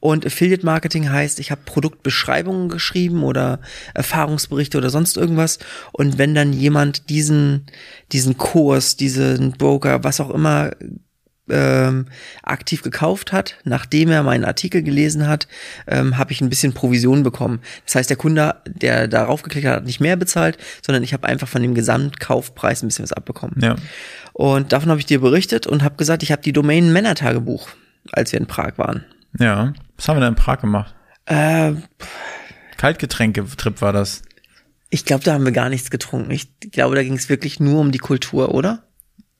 Und Affiliate Marketing heißt, ich habe Produktbeschreibungen geschrieben oder Erfahrungsberichte oder sonst irgendwas. Und wenn dann jemand diesen, diesen Kurs, diesen Broker, was auch immer ähm, aktiv gekauft hat, nachdem er meinen Artikel gelesen hat, ähm, habe ich ein bisschen Provision bekommen. Das heißt, der Kunde, der darauf geklickt hat, hat nicht mehr bezahlt, sondern ich habe einfach von dem Gesamtkaufpreis ein bisschen was abbekommen. Ja. Und davon habe ich dir berichtet und habe gesagt, ich habe die Domain Männertagebuch, als wir in Prag waren. Ja. Was haben wir da in Prag gemacht? Äh, Kaltgetränke-Trip war das. ich glaube, da haben wir gar nichts getrunken. Ich glaube, da ging es wirklich nur um die Kultur, oder?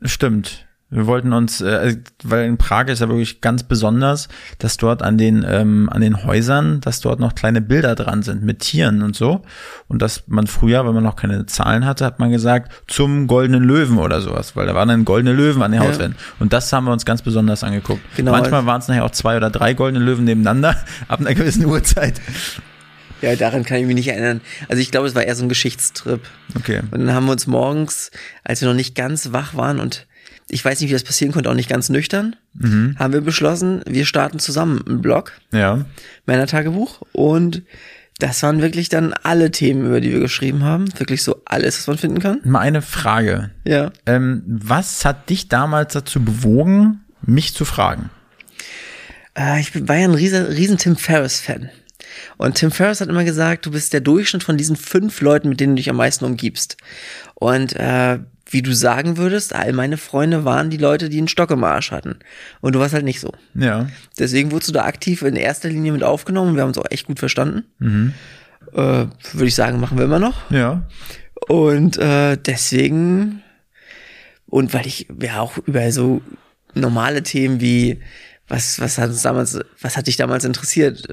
Stimmt. Wir wollten uns, äh, weil in Prag ist ja wirklich ganz besonders, dass dort an den ähm, an den Häusern, dass dort noch kleine Bilder dran sind mit Tieren und so und dass man früher, wenn man noch keine Zahlen hatte, hat man gesagt zum goldenen Löwen oder sowas, weil da waren dann goldene Löwen an den Ja. Hauswänden und das haben wir uns ganz besonders angeguckt. Genau. Manchmal waren es nachher auch zwei oder drei goldene Löwen nebeneinander ab einer gewissen Uhrzeit. Ja, daran kann ich mich nicht erinnern. Also ich glaube, es war eher so ein Geschichtstrip. Okay. Und dann haben wir uns morgens, als wir noch nicht ganz wach waren und ich weiß nicht, wie das passieren konnte, auch nicht ganz nüchtern, haben wir beschlossen, wir starten zusammen einen Blog, Ja. Männertagebuch. Und das waren wirklich dann alle Themen, über die wir geschrieben haben. Wirklich so alles, was man finden kann. Mal eine Frage. Ja. Ähm, was hat dich damals dazu bewogen, mich zu fragen? Äh, ich bin- war ja ein riesen, riesen Tim Ferriss-Fan. Und Tim Ferriss hat immer gesagt, du bist der Durchschnitt von diesen fünf Leuten, mit denen du dich am meisten umgibst. Und äh, wie du sagen würdest, all meine Freunde waren die Leute, die einen Stock im Arsch hatten. Und du warst halt nicht so. Ja. Deswegen wurdest du da aktiv in erster Linie mit aufgenommen. Wir haben uns auch echt gut verstanden. Äh, Würde ich sagen, machen wir immer noch. Ja. Und äh, deswegen, und weil ich ja auch über so normale Themen wie, was, was hat uns damals, was hat dich damals interessiert?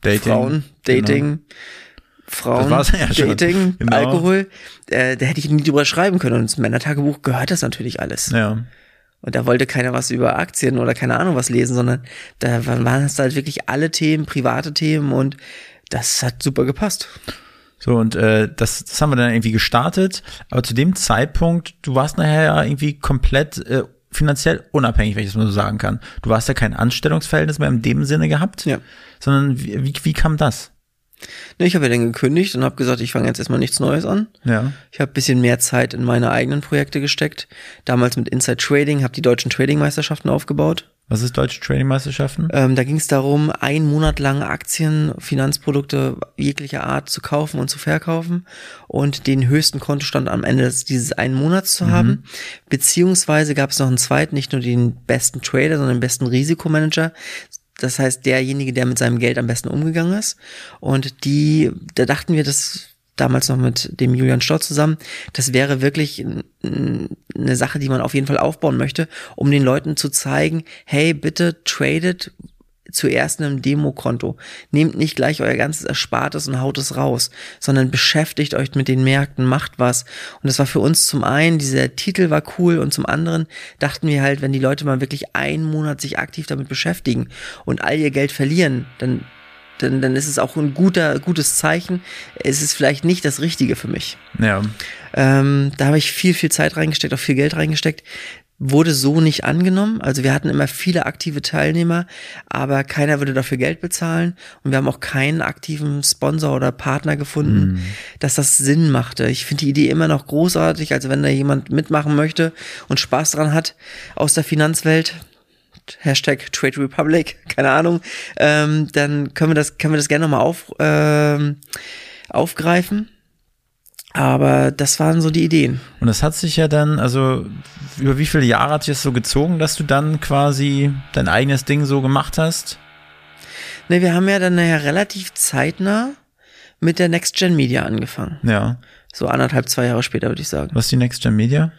Dating. Frauen, Genau. Frauen, ja. Dating, Genau. Alkohol. Äh, da hätte ich nie drüber schreiben können. Und ins Männertagebuch gehört das natürlich alles. Ja. Und da wollte keiner was über Aktien oder keine Ahnung was lesen, sondern da waren waren es halt wirklich alle Themen, private Themen und das hat super gepasst. So, und äh, das, das haben wir dann irgendwie gestartet. Aber zu dem Zeitpunkt, du warst nachher ja irgendwie komplett äh, finanziell unabhängig, wenn ich das mal so sagen kann. Du warst ja kein Anstellungsverhältnis mehr in dem Sinne gehabt, Ja. sondern wie, wie, wie kam das? Ne, ich habe ja dann gekündigt und habe gesagt, ich fange jetzt erstmal nichts Neues an. Ja. Ich habe bisschen mehr Zeit in meine eigenen Projekte gesteckt. Damals mit Inside Trading, habe die deutschen Trading-Meisterschaften aufgebaut. Was ist Deutsche Trading-Meisterschaften? Ähm, da ging es darum, einen Monat lang Aktien, Finanzprodukte jeglicher Art zu kaufen und zu verkaufen und den höchsten Kontostand am Ende dieses einen Monats zu haben. Beziehungsweise gab es noch einen zweiten, nicht nur den besten Trader, sondern den besten Risikomanager. Das heißt, derjenige, der mit seinem Geld am besten umgegangen ist. Und die, da dachten wir, dass damals noch mit dem Julian Stott zusammen, das wäre wirklich eine Sache, die man auf jeden Fall aufbauen möchte, um den Leuten zu zeigen, hey, bitte tradet zuerst in einem Demokonto. Nehmt nicht gleich euer ganzes Erspartes und haut es raus, sondern beschäftigt euch mit den Märkten, macht was. Und das war für uns zum einen, dieser Titel war cool und zum anderen dachten wir halt, wenn die Leute mal wirklich einen Monat sich aktiv damit beschäftigen und all ihr Geld verlieren, dann dann, dann ist es auch ein guter, gutes Zeichen. Es ist vielleicht nicht das Richtige für mich. Ja. Ähm, da habe ich viel, viel Zeit reingesteckt, auch viel Geld reingesteckt. Wurde so nicht angenommen. Also wir hatten immer viele aktive Teilnehmer, aber keiner würde dafür Geld bezahlen. Und wir haben auch keinen aktiven Sponsor oder Partner gefunden, dass das Sinn machte. Ich finde die Idee immer noch großartig. Also wenn da jemand mitmachen möchte und Spaß dran hat aus der Finanzwelt, Hashtag Trade Republic, keine Ahnung, ähm, dann können wir das, können wir das gerne nochmal auf, ähm, aufgreifen. Aber das waren so die Ideen. Und das hat sich ja dann, also über wie viele Jahre hat sich das so gezogen, dass du dann quasi dein eigenes Ding so gemacht hast? Ne, wir haben ja dann nachher relativ zeitnah mit der Next Gen Media angefangen. Ja. So anderthalb, zwei Jahre später, würde ich sagen. Was ist die Next Gen Media?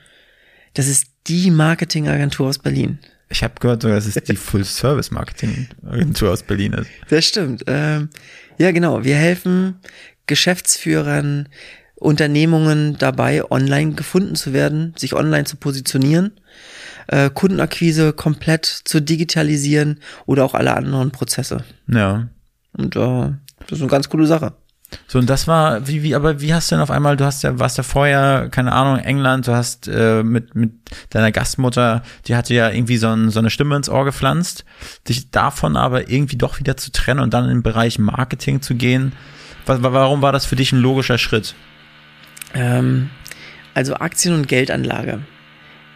Das ist die Marketingagentur aus Berlin. Ich habe gehört, dass es die Full-Service-Marketing-Agentur aus Berlin ist. Das stimmt. Ähm, ja, genau. Wir helfen Geschäftsführern, Unternehmungen dabei, online gefunden zu werden, sich online zu positionieren, äh, Kundenakquise komplett zu digitalisieren oder auch alle anderen Prozesse. Ja. Und äh, das ist eine ganz coole Sache. So, und das war, wie, wie, aber wie hast du denn auf einmal, du hast ja, warst ja vorher, keine Ahnung, England, du hast äh, mit, mit deiner Gastmutter, die hatte ja irgendwie so, ein, so eine Stimme ins Ohr gepflanzt, dich davon aber irgendwie doch wieder zu trennen und dann in den Bereich Marketing zu gehen. Was, warum war das für dich ein logischer Schritt? Ähm, also Aktien- und Geldanlage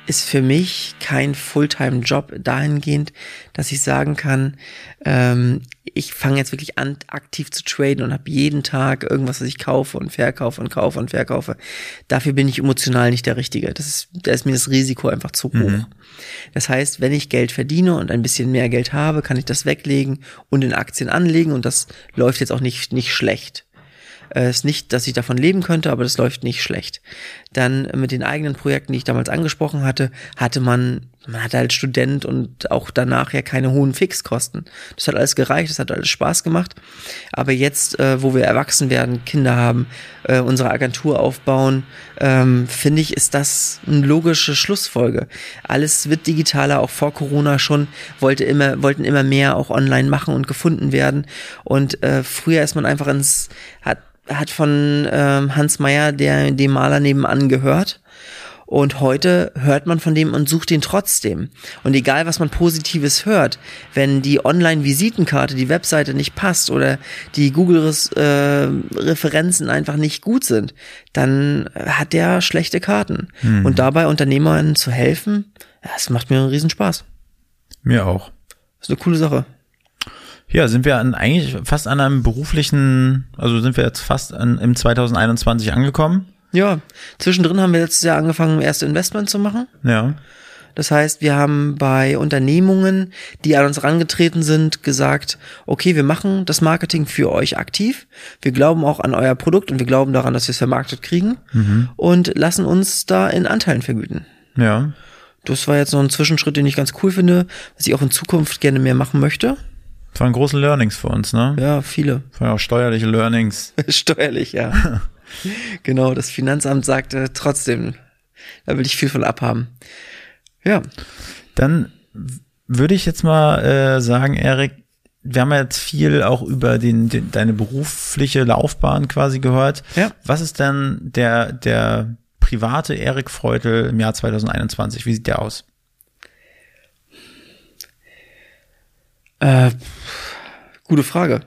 ist für mich kein Fulltime-Job dahingehend, dass ich sagen kann, ähm, ich fange jetzt wirklich an, aktiv zu traden und habe jeden Tag irgendwas, was ich kaufe und verkaufe und kaufe und verkaufe. Dafür bin ich emotional nicht der Richtige. Das ist, da ist mir das Risiko einfach zu hoch. Mhm. Das heißt, wenn ich Geld verdiene und ein bisschen mehr Geld habe, kann ich das weglegen und in Aktien anlegen und das läuft jetzt auch nicht, nicht schlecht. Es äh, ist nicht, dass ich davon leben könnte, aber das läuft nicht schlecht. Dann mit den eigenen Projekten, die ich damals angesprochen hatte, hatte man, man hatte als Student und auch danach ja keine hohen Fixkosten. Das hat alles gereicht, das hat alles Spaß gemacht. Aber jetzt, äh, wo wir erwachsen werden, Kinder haben, äh, unsere Agentur aufbauen, ähm, finde ich, ist das eine logische Schlussfolge. Alles wird digitaler, auch vor Corona schon, wollte immer, wollten immer mehr auch online machen und gefunden werden. Und äh, früher ist man einfach ins, hat hat von ähm, Hans Meyer, der dem Maler nebenan gehört. Und heute hört man von dem und sucht ihn trotzdem. Und egal, was man Positives hört, wenn die Online-Visitenkarte, die Webseite nicht passt oder die Google-Referenzen äh, einfach nicht gut sind, dann hat der schlechte Karten. Hm. Und dabei Unternehmern zu helfen, das macht mir einen Riesenspaß. Mir auch. Das ist eine coole Sache. Ja, sind wir an, eigentlich fast an einem beruflichen, also sind wir jetzt fast an, im 2021 angekommen. Ja, zwischendrin haben wir letztes Jahr angefangen, erste Investment zu machen. Ja. Das heißt, wir haben bei Unternehmungen, die an uns herangetreten sind, gesagt, okay, wir machen das Marketing für euch aktiv. Wir glauben auch an euer Produkt und wir glauben daran, dass wir es vermarktet kriegen mhm. und lassen uns da in Anteilen vergüten. Ja. Das war jetzt noch ein Zwischenschritt, den ich ganz cool finde, was ich auch in Zukunft gerne mehr machen möchte. Das waren große Learnings für uns, ne? Ja, viele. Das waren auch steuerliche Learnings. Steuerlich, ja. genau, das Finanzamt sagte trotzdem, da will ich viel von abhaben. Ja. Dann würde ich jetzt mal äh, sagen, Erik, wir haben ja jetzt viel auch über den, den, deine berufliche Laufbahn quasi gehört. Ja. Was ist denn der, der private Erik Freutel im Jahr 2021? Wie sieht der aus? Äh, gute Frage.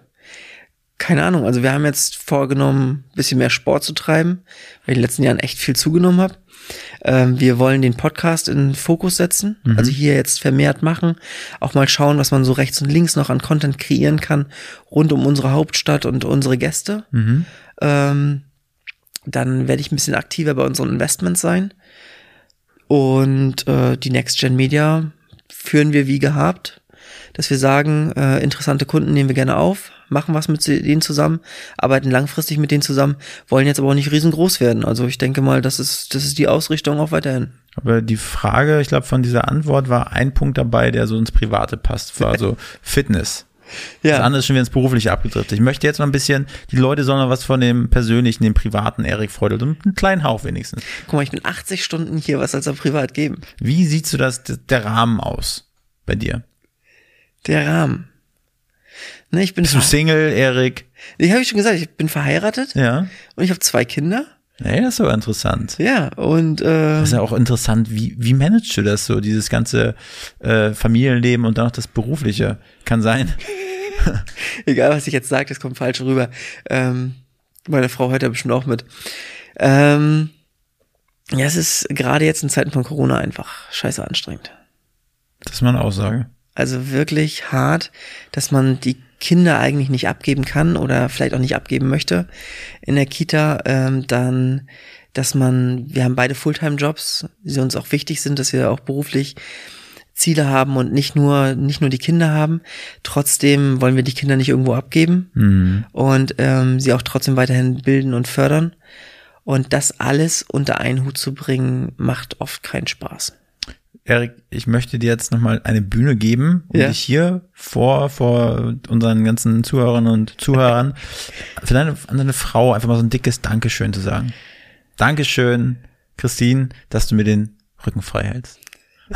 Keine Ahnung. Also wir haben jetzt vorgenommen, bisschen mehr Sport zu treiben, weil ich in den letzten Jahren echt viel zugenommen habe. Ähm, wir wollen den Podcast in Fokus setzen, mhm. also hier jetzt vermehrt machen, auch mal schauen, was man so rechts und links noch an Content kreieren kann rund um unsere Hauptstadt und unsere Gäste. Mhm. Ähm, dann werde ich ein bisschen aktiver bei unseren Investments sein. Und äh, die Next Gen Media führen wir wie gehabt dass wir sagen, äh, interessante Kunden nehmen wir gerne auf, machen was mit denen zusammen, arbeiten langfristig mit denen zusammen, wollen jetzt aber auch nicht riesengroß werden. Also ich denke mal, das ist, das ist die Ausrichtung auch weiterhin. Aber die Frage, ich glaube, von dieser Antwort war ein Punkt dabei, der so ins Private passt, war so Fitness. Ja. Das andere ist schon wieder ins Berufliche abgedriftet. Ich möchte jetzt noch ein bisschen, die Leute sollen noch was von dem persönlichen, dem privaten Erik Freudel, und einen kleinen Hauch wenigstens. Guck mal, ich bin 80 Stunden hier, was soll es privat geben? Wie siehst du das, der Rahmen aus bei dir? Der Rahmen. Ne, ich bin Bist du Single, Erik? Ich habe ich schon gesagt, ich bin verheiratet. Ja. Und ich habe zwei Kinder. Nee, das ist aber interessant. Ja, und äh, das ist ja auch interessant, wie, wie managst du das so, dieses ganze äh, Familienleben und dann noch das Berufliche? Kann sein. Egal, was ich jetzt sage, das kommt falsch rüber. Ähm, meine Frau hört ja bestimmt auch mit. Ähm, ja, es ist gerade jetzt in Zeiten von Corona einfach scheiße anstrengend. Das ist meine Aussage. Also wirklich hart, dass man die Kinder eigentlich nicht abgeben kann oder vielleicht auch nicht abgeben möchte in der Kita, ähm, dann, dass man, wir haben beide Fulltime-Jobs, die uns auch wichtig sind, dass wir auch beruflich Ziele haben und nicht nur nicht nur die Kinder haben. Trotzdem wollen wir die Kinder nicht irgendwo abgeben mhm. und ähm, sie auch trotzdem weiterhin bilden und fördern. Und das alles unter einen Hut zu bringen, macht oft keinen Spaß. Erik, ich möchte dir jetzt nochmal eine Bühne geben, um ja. dich hier vor, vor unseren ganzen Zuhörern und Zuhörern für deine, an deine Frau einfach mal so ein dickes Dankeschön zu sagen. Dankeschön, Christine, dass du mir den Rücken frei hältst.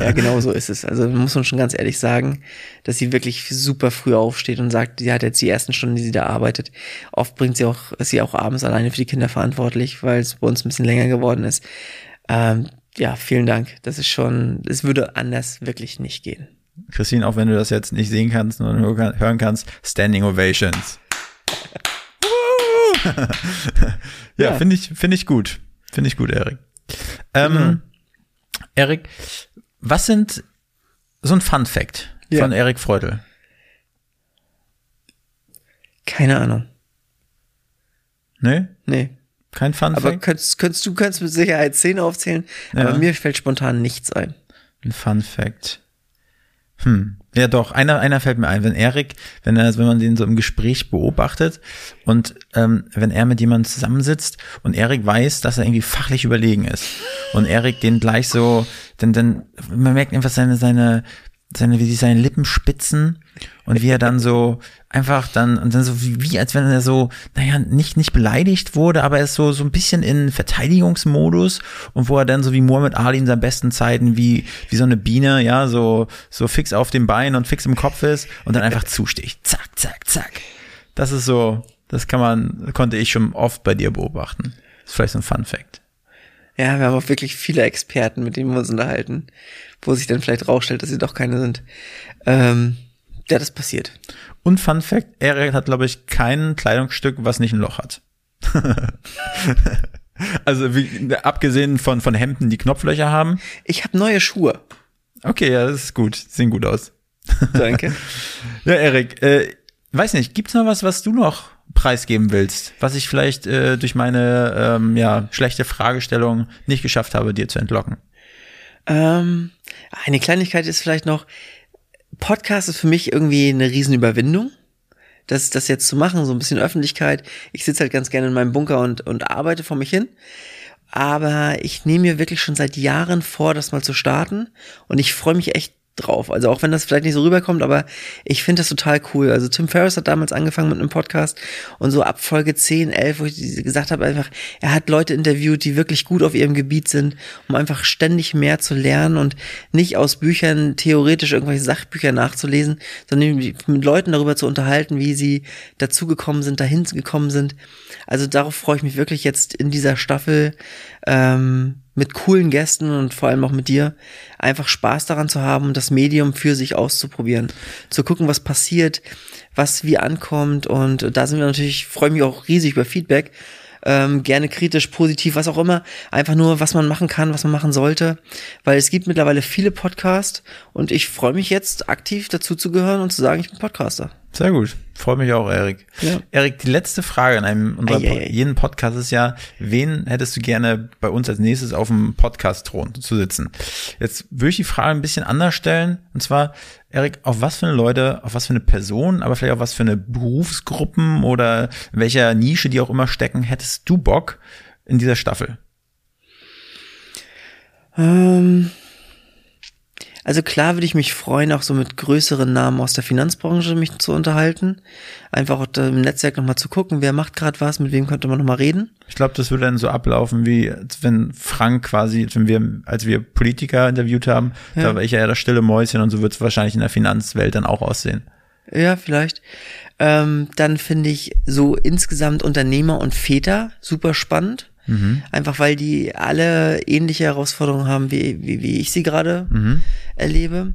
ja, genau so ist es. Also muss man schon ganz ehrlich sagen, dass sie wirklich super früh aufsteht und sagt, sie hat jetzt die ersten Stunden, die sie da arbeitet. Oft bringt sie auch, ist sie auch abends alleine für die Kinder verantwortlich, weil es bei uns ein bisschen länger geworden ist. Ähm, ja, vielen Dank. Das ist schon, es würde anders wirklich nicht gehen. Christine, auch wenn du das jetzt nicht sehen kannst, nur hören kannst, Standing Ovations. ja, ja. finde ich, finde ich gut. Finde ich gut, Erik. Ähm, mhm. Erik, was sind so ein Fun Fact ja. von Erik Freudel? Keine Ahnung. Nee? Nee. Kein Fun Fact? Aber könntest, könntest du kannst mit Sicherheit zehn aufzählen, ja. aber mir fällt spontan nichts ein. Ein Fun Fact. Hm. Ja, doch, einer, einer fällt mir ein, wenn Erik, wenn er, wenn man den so im Gespräch beobachtet und ähm, wenn er mit jemandem zusammensitzt und Erik weiß, dass er irgendwie fachlich überlegen ist und Erik den gleich so, denn, denn man merkt einfach seine, seine, seine, wie seine Lippen spitzen und wie er dann so einfach dann, und dann so wie, wie als wenn er so, naja, nicht, nicht beleidigt wurde, aber er ist so, so ein bisschen in Verteidigungsmodus und wo er dann so wie Muhammad Ali in seinen besten Zeiten wie, wie so eine Biene, ja, so, so fix auf dem Bein und fix im Kopf ist und dann einfach zusticht. Zack, zack, zack. Das ist so, das kann man, konnte ich schon oft bei dir beobachten. Das ist vielleicht so ein Fun Fact. Ja, wir haben auch wirklich viele Experten, mit denen wir uns unterhalten, wo sich dann vielleicht rausstellt, dass sie doch keine sind. Ähm, ja, das passiert. Und Fun Fact, Eric hat, glaube ich, kein Kleidungsstück, was nicht ein Loch hat. also wie, abgesehen von, von Hemden, die Knopflöcher haben. Ich habe neue Schuhe. Okay, ja, das ist gut. Sehen gut aus. Danke. ja, Erik, äh, weiß nicht, gibt's noch was, was du noch preisgeben willst, was ich vielleicht äh, durch meine ähm, ja, schlechte Fragestellung nicht geschafft habe, dir zu entlocken? Ähm, eine Kleinigkeit ist vielleicht noch, Podcast ist für mich irgendwie eine Riesenüberwindung. Das, das jetzt zu machen, so ein bisschen Öffentlichkeit. Ich sitze halt ganz gerne in meinem Bunker und, und arbeite vor mich hin. Aber ich nehme mir wirklich schon seit Jahren vor, das mal zu starten. Und ich freue mich echt drauf. Also auch wenn das vielleicht nicht so rüberkommt, aber ich finde das total cool. Also Tim Ferriss hat damals angefangen mit einem Podcast und so ab Folge 10, 11, wo ich gesagt habe, einfach, er hat Leute interviewt, die wirklich gut auf ihrem Gebiet sind, um einfach ständig mehr zu lernen und nicht aus Büchern theoretisch irgendwelche Sachbücher nachzulesen, sondern mit Leuten darüber zu unterhalten, wie sie dazugekommen sind, dahin gekommen sind. Also darauf freue ich mich wirklich jetzt in dieser Staffel. Ähm, mit coolen Gästen und vor allem auch mit dir einfach Spaß daran zu haben das Medium für sich auszuprobieren, zu gucken, was passiert, was wie ankommt. Und da sind wir natürlich, freue mich auch riesig über Feedback, ähm, gerne kritisch, positiv, was auch immer, einfach nur, was man machen kann, was man machen sollte, weil es gibt mittlerweile viele Podcasts und ich freue mich jetzt aktiv dazu zu gehören und zu sagen, ich bin Podcaster. Sehr gut. Freue mich auch, Erik. Ja. Erik, die letzte Frage in einem unserer ei, jeden Podcast ist ja, wen hättest du gerne bei uns als nächstes auf dem Podcast-Thron zu sitzen? Jetzt würde ich die Frage ein bisschen anders stellen. Und zwar, Erik, auf was für eine Leute, auf was für eine Person, aber vielleicht auch was für eine Berufsgruppen oder in welcher Nische die auch immer stecken, hättest du Bock in dieser Staffel? Ähm, also klar würde ich mich freuen, auch so mit größeren Namen aus der Finanzbranche mich zu unterhalten. Einfach auch im Netzwerk nochmal zu gucken, wer macht gerade was, mit wem könnte man nochmal reden. Ich glaube, das würde dann so ablaufen, wie wenn Frank quasi, wenn wir, als wir Politiker interviewt haben, ja. da war ich ja das stille Mäuschen und so wird es wahrscheinlich in der Finanzwelt dann auch aussehen. Ja, vielleicht. Ähm, dann finde ich so insgesamt Unternehmer und Väter super spannend. Mhm. Einfach weil die alle ähnliche Herausforderungen haben, wie, wie, wie ich sie gerade mhm. erlebe.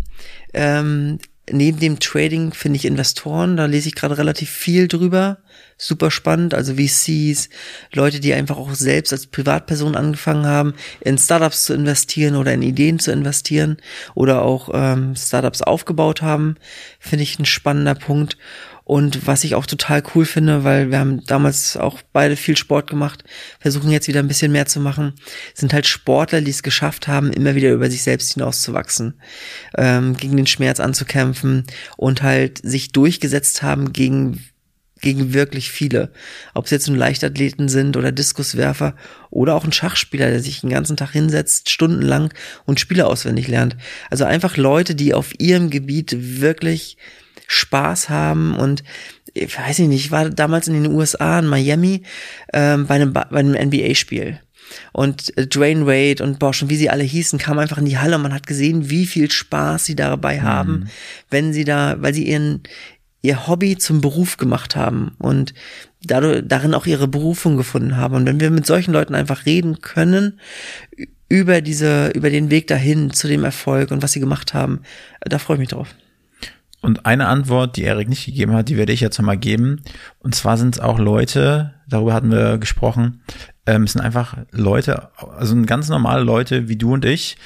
Ähm, neben dem Trading finde ich Investoren, da lese ich gerade relativ viel drüber. Super spannend, also VCs, Leute, die einfach auch selbst als Privatperson angefangen haben, in Startups zu investieren oder in Ideen zu investieren oder auch ähm, Startups aufgebaut haben, finde ich ein spannender Punkt. Und was ich auch total cool finde, weil wir haben damals auch beide viel Sport gemacht, versuchen jetzt wieder ein bisschen mehr zu machen, sind halt Sportler, die es geschafft haben, immer wieder über sich selbst hinauszuwachsen, ähm, gegen den Schmerz anzukämpfen und halt sich durchgesetzt haben gegen gegen wirklich viele. Ob es jetzt nun Leichtathleten sind oder Diskuswerfer oder auch ein Schachspieler, der sich den ganzen Tag hinsetzt, stundenlang und Spiele auswendig lernt. Also einfach Leute, die auf ihrem Gebiet wirklich Spaß haben und ich weiß nicht, ich war damals in den USA, in Miami, ähm, bei einem, bei einem NBA-Spiel. und äh, Dwayne Wade und Bosch und wie sie alle hießen, kamen einfach in die Halle und man hat gesehen, wie viel Spaß sie dabei haben, Mhm. wenn sie da, weil sie ihren, ihr Hobby zum Beruf gemacht haben und dadurch, darin auch ihre Berufung gefunden haben. Und wenn wir mit solchen Leuten einfach reden können, über diese, über den Weg dahin zu dem Erfolg und was sie gemacht haben, da freue ich mich drauf. Und eine Antwort, die Erik nicht gegeben hat, die werde ich jetzt nochmal geben. Und zwar sind es auch Leute, darüber hatten wir gesprochen, ähm, es sind einfach Leute, also ganz normale Leute wie du und ich,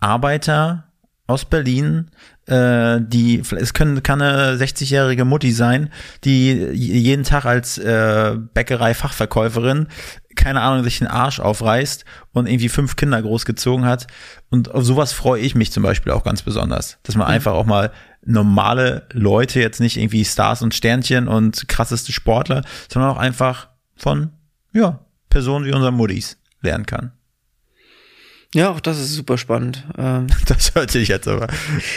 Arbeiter aus Berlin, äh, die, es können, kann eine 60-jährige Mutti sein, die jeden Tag als äh, Bäckerei-Fachverkäuferin, keine Ahnung, sich den Arsch aufreißt und irgendwie fünf Kinder großgezogen hat. Und auf sowas freue ich mich zum Beispiel auch ganz besonders, dass man einfach auch mal normale Leute, jetzt nicht irgendwie Stars und Sternchen und krasseste Sportler, sondern auch einfach von, ja, Personen wie unser Muttis lernen kann. Ja, auch das ist super spannend. Ähm, Das hört sich jetzt aber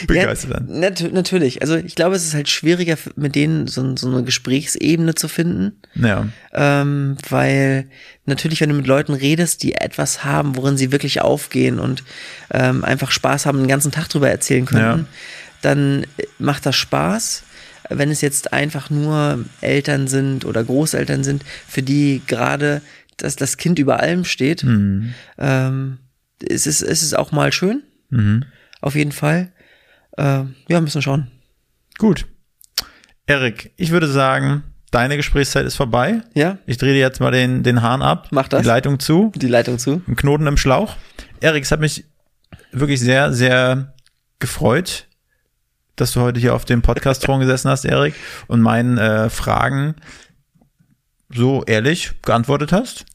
begeistert ja, an. nat natürlich. Also ich glaube, es ist halt schwieriger, mit denen so, so eine Gesprächsebene zu finden. Ja, Ähm, weil natürlich, wenn du mit Leuten redest, die etwas haben, worin sie wirklich aufgehen und ähm, einfach Spaß haben, den ganzen Tag drüber erzählen können, Ja. dann äh, macht das Spaß. Wenn es jetzt einfach nur Eltern sind oder Großeltern sind, für die gerade das, das Kind über allem steht, Mhm. ähm, es, ist, es ist auch mal schön. Auf jeden Fall. Äh, ja, müssen wir schauen. gut. Erik, ich würde sagen, deine Gesprächszeit ist vorbei. Ja, Ich drehe dir jetzt mal den, den Hahn ab. Mach das. Die Leitung zu. die Leitung zu. Ein Knoten im Schlauch. Erik, es hat mich wirklich sehr, sehr gefreut, dass du heute hier auf dem Podcast-Thron gesessen hast, Erik, und meinen äh, Fragen so ehrlich geantwortet hast.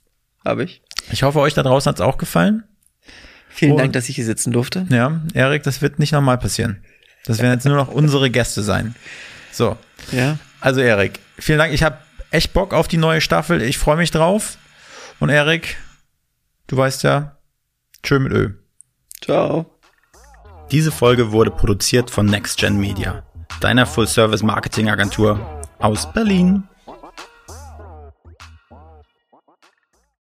Habe ich. Ich hoffe, euch da draußen hat es auch gefallen. Vielen Und- Dank, dass ich hier sitzen durfte. Ja, Erik, das wird nicht nochmal passieren. Das werden jetzt nur noch unsere Gäste sein. So, Ja. also Erik, vielen Dank. Ich habe echt Bock auf die neue Staffel. Ich freue mich drauf. Und Erik, du weißt ja, tschö mit Ö. Ciao. Diese Folge wurde produziert von NextGen Media, deiner Full-Service-Marketing-Agentur aus Berlin.